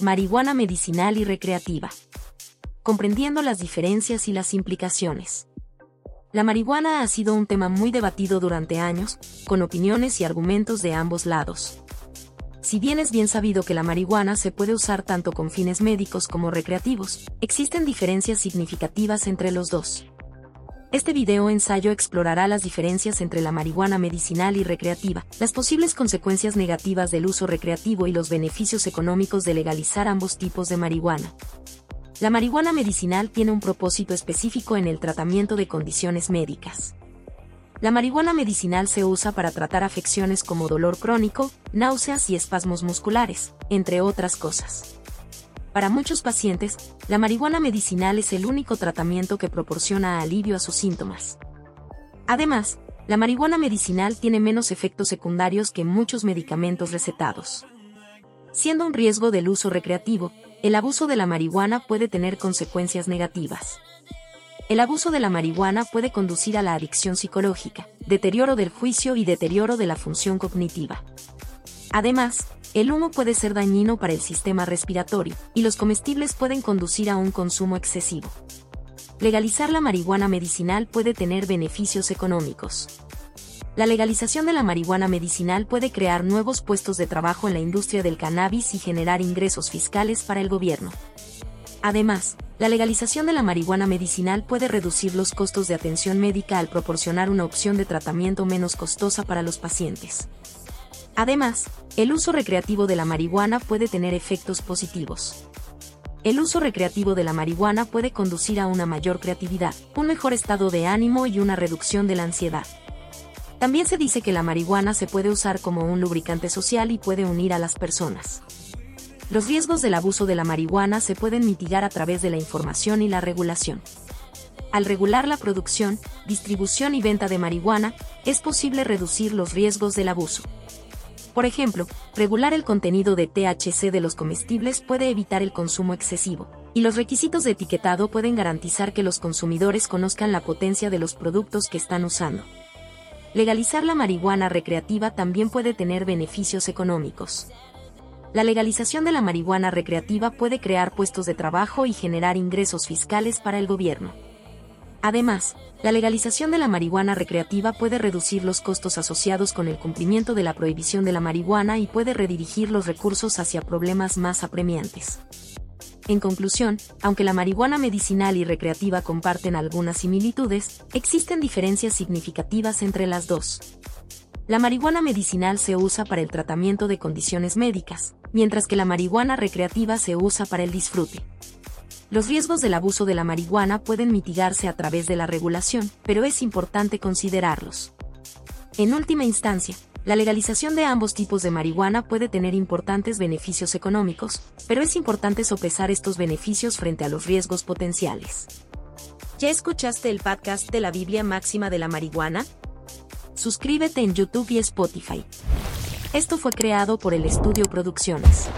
marihuana medicinal y recreativa. Comprendiendo las diferencias y las implicaciones. La marihuana ha sido un tema muy debatido durante años, con opiniones y argumentos de ambos lados. Si bien es bien sabido que la marihuana se puede usar tanto con fines médicos como recreativos, existen diferencias significativas entre los dos. Este video ensayo explorará las diferencias entre la marihuana medicinal y recreativa, las posibles consecuencias negativas del uso recreativo y los beneficios económicos de legalizar ambos tipos de marihuana. La marihuana medicinal tiene un propósito específico en el tratamiento de condiciones médicas. La marihuana medicinal se usa para tratar afecciones como dolor crónico, náuseas y espasmos musculares, entre otras cosas. Para muchos pacientes, la marihuana medicinal es el único tratamiento que proporciona alivio a sus síntomas. Además, la marihuana medicinal tiene menos efectos secundarios que muchos medicamentos recetados. Siendo un riesgo del uso recreativo, el abuso de la marihuana puede tener consecuencias negativas. El abuso de la marihuana puede conducir a la adicción psicológica, deterioro del juicio y deterioro de la función cognitiva. Además, el humo puede ser dañino para el sistema respiratorio, y los comestibles pueden conducir a un consumo excesivo. Legalizar la marihuana medicinal puede tener beneficios económicos. La legalización de la marihuana medicinal puede crear nuevos puestos de trabajo en la industria del cannabis y generar ingresos fiscales para el gobierno. Además, la legalización de la marihuana medicinal puede reducir los costos de atención médica al proporcionar una opción de tratamiento menos costosa para los pacientes. Además, el uso recreativo de la marihuana puede tener efectos positivos. El uso recreativo de la marihuana puede conducir a una mayor creatividad, un mejor estado de ánimo y una reducción de la ansiedad. También se dice que la marihuana se puede usar como un lubricante social y puede unir a las personas. Los riesgos del abuso de la marihuana se pueden mitigar a través de la información y la regulación. Al regular la producción, distribución y venta de marihuana, es posible reducir los riesgos del abuso. Por ejemplo, regular el contenido de THC de los comestibles puede evitar el consumo excesivo, y los requisitos de etiquetado pueden garantizar que los consumidores conozcan la potencia de los productos que están usando legalizar la marihuana recreativa también puede tener beneficios económicos. La legalización de la marihuana recreativa puede crear puestos de trabajo y generar ingresos fiscales para el gobierno. Además, la legalización de la marihuana recreativa puede reducir los costos asociados con el cumplimiento de la prohibición de la marihuana y puede redirigir los recursos hacia problemas más apremiantes. En conclusión, aunque la marihuana medicinal y recreativa comparten algunas similitudes, existen diferencias significativas entre las dos. La marihuana medicinal se usa para el tratamiento de condiciones médicas, mientras que la marihuana recreativa se usa para el disfrute. Los riesgos del abuso de la marihuana pueden mitigarse a través de la regulación, pero es importante considerarlos. En última instancia, la legalización de ambos tipos de marihuana puede tener importantes beneficios económicos, pero es importante sopesar estos beneficios frente a los riesgos potenciales. ¿Ya escuchaste el podcast de la Biblia Máxima de la Marihuana? Suscríbete en YouTube y Spotify. Esto fue creado por el Estudio Producciones.